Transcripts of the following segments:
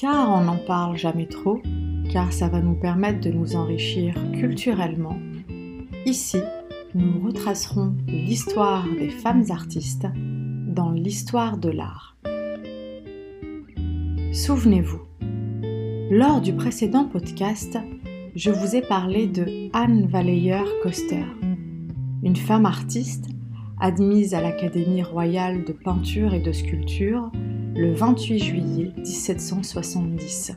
car on n'en parle jamais trop, car ça va nous permettre de nous enrichir culturellement. Ici, nous retracerons l'histoire des femmes artistes dans l'histoire de l'art. Souvenez-vous, lors du précédent podcast, je vous ai parlé de Anne Valleyer Coster, une femme artiste admise à l'Académie royale de peinture et de sculpture le 28 juillet 1770,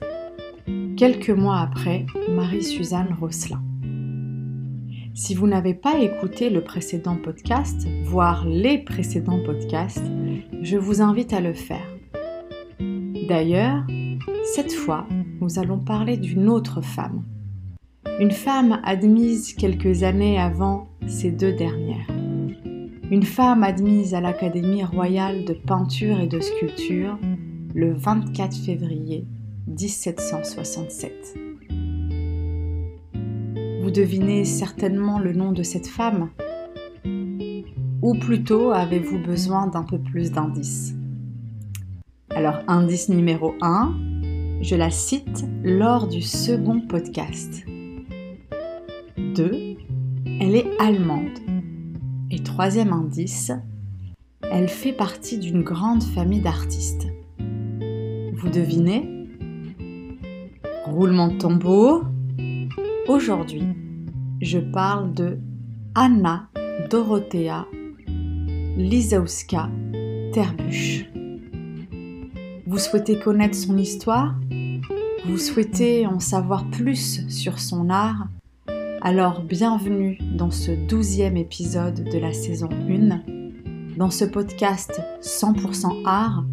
quelques mois après Marie-Suzanne Rosselin. Si vous n'avez pas écouté le précédent podcast, voire les précédents podcasts, je vous invite à le faire. D'ailleurs, cette fois, nous allons parler d'une autre femme. Une femme admise quelques années avant ces deux dernières une femme admise à l'Académie royale de peinture et de sculpture le 24 février 1767. Vous devinez certainement le nom de cette femme? Ou plutôt avez-vous besoin d'un peu plus d'indices? Alors indice numéro 1, je la cite lors du second podcast. 2. Elle est allemande. Et troisième indice, elle fait partie d'une grande famille d'artistes. Vous devinez? Roulement de tambour. Aujourd'hui, je parle de Anna Dorothea Lisowska Terbuch. Vous souhaitez connaître son histoire? Vous souhaitez en savoir plus sur son art? Alors bienvenue dans ce douzième épisode de la saison 1, dans ce podcast 100% art,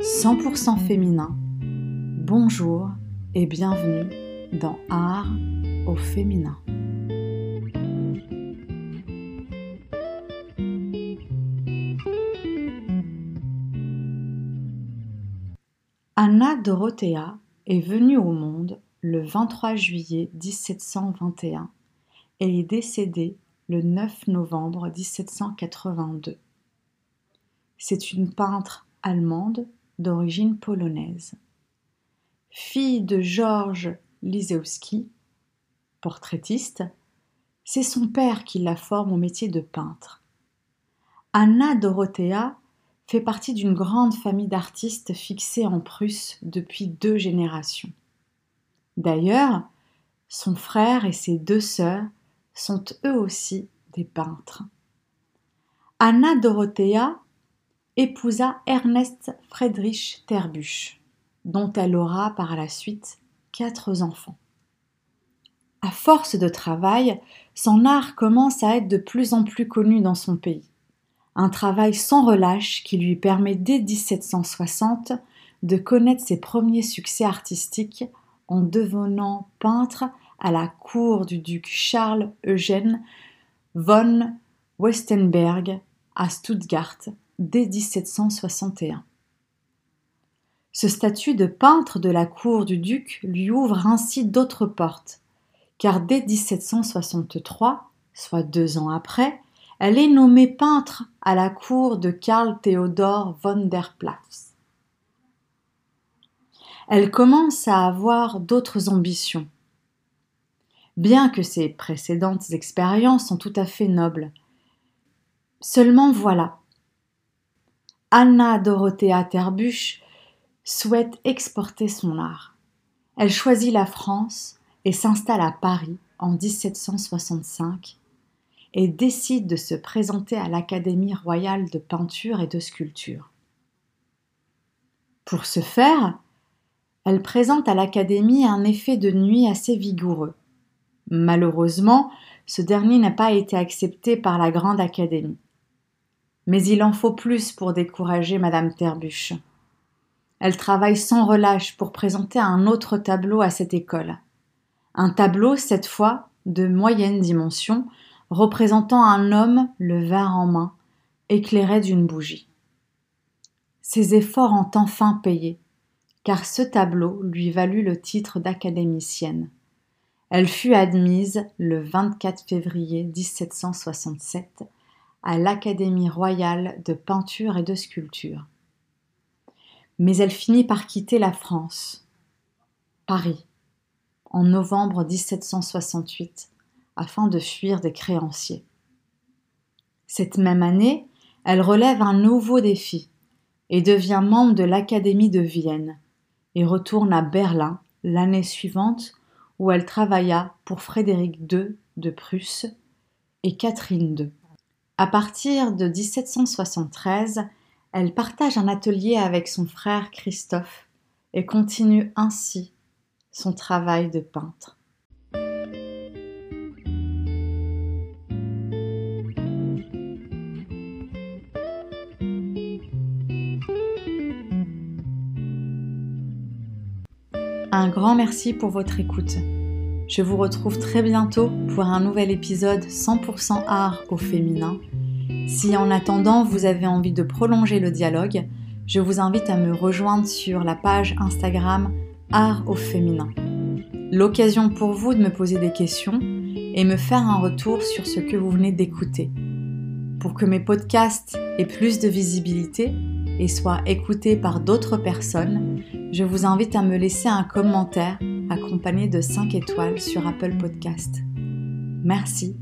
100% féminin. Bonjour et bienvenue dans Art au féminin. Anna Dorothea est venue au monde le 23 juillet 1721 et est décédée le 9 novembre 1782. C'est une peintre allemande d'origine polonaise. Fille de Georges Lisewski, portraitiste, c'est son père qui la forme au métier de peintre. Anna Dorothea fait partie d'une grande famille d'artistes fixés en Prusse depuis deux générations. D'ailleurs, son frère et ses deux sœurs sont eux aussi des peintres. Anna Dorothea épousa Ernest Friedrich Terbuch, dont elle aura par la suite quatre enfants. À force de travail, son art commence à être de plus en plus connu dans son pays. Un travail sans relâche qui lui permet dès 1760 de connaître ses premiers succès artistiques en devenant peintre à la cour du duc Charles Eugène von Westenberg à Stuttgart dès 1761. Ce statut de peintre de la cour du duc lui ouvre ainsi d'autres portes, car dès 1763, soit deux ans après, elle est nommée peintre à la cour de Karl Theodor von der Platz. Elle commence à avoir d'autres ambitions, bien que ses précédentes expériences sont tout à fait nobles. Seulement voilà. Anna Dorothea Terbuch souhaite exporter son art. Elle choisit la France et s'installe à Paris en 1765 et décide de se présenter à l'Académie royale de peinture et de sculpture. Pour ce faire, elle présente à l'Académie un effet de nuit assez vigoureux. Malheureusement, ce dernier n'a pas été accepté par la Grande Académie. Mais il en faut plus pour décourager Madame Terbuch. Elle travaille sans relâche pour présenter un autre tableau à cette école. Un tableau, cette fois, de moyenne dimension, représentant un homme le verre en main, éclairé d'une bougie. Ses efforts ont enfin payé, car ce tableau lui valut le titre d'académicienne. Elle fut admise le 24 février 1767 à l'Académie royale de peinture et de sculpture. Mais elle finit par quitter la France, Paris, en novembre 1768, afin de fuir des créanciers. Cette même année, elle relève un nouveau défi et devient membre de l'Académie de Vienne et retourne à Berlin l'année suivante où elle travailla pour Frédéric II de Prusse et Catherine II. À partir de 1773, elle partage un atelier avec son frère Christophe et continue ainsi son travail de peintre. Un grand merci pour votre écoute. Je vous retrouve très bientôt pour un nouvel épisode 100% art au féminin. Si en attendant vous avez envie de prolonger le dialogue, je vous invite à me rejoindre sur la page Instagram Art au féminin. L'occasion pour vous de me poser des questions et me faire un retour sur ce que vous venez d'écouter. Pour que mes podcasts aient plus de visibilité, et soit écouté par d'autres personnes, je vous invite à me laisser un commentaire accompagné de 5 étoiles sur Apple Podcast. Merci,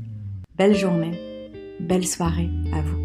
belle journée, belle soirée à vous.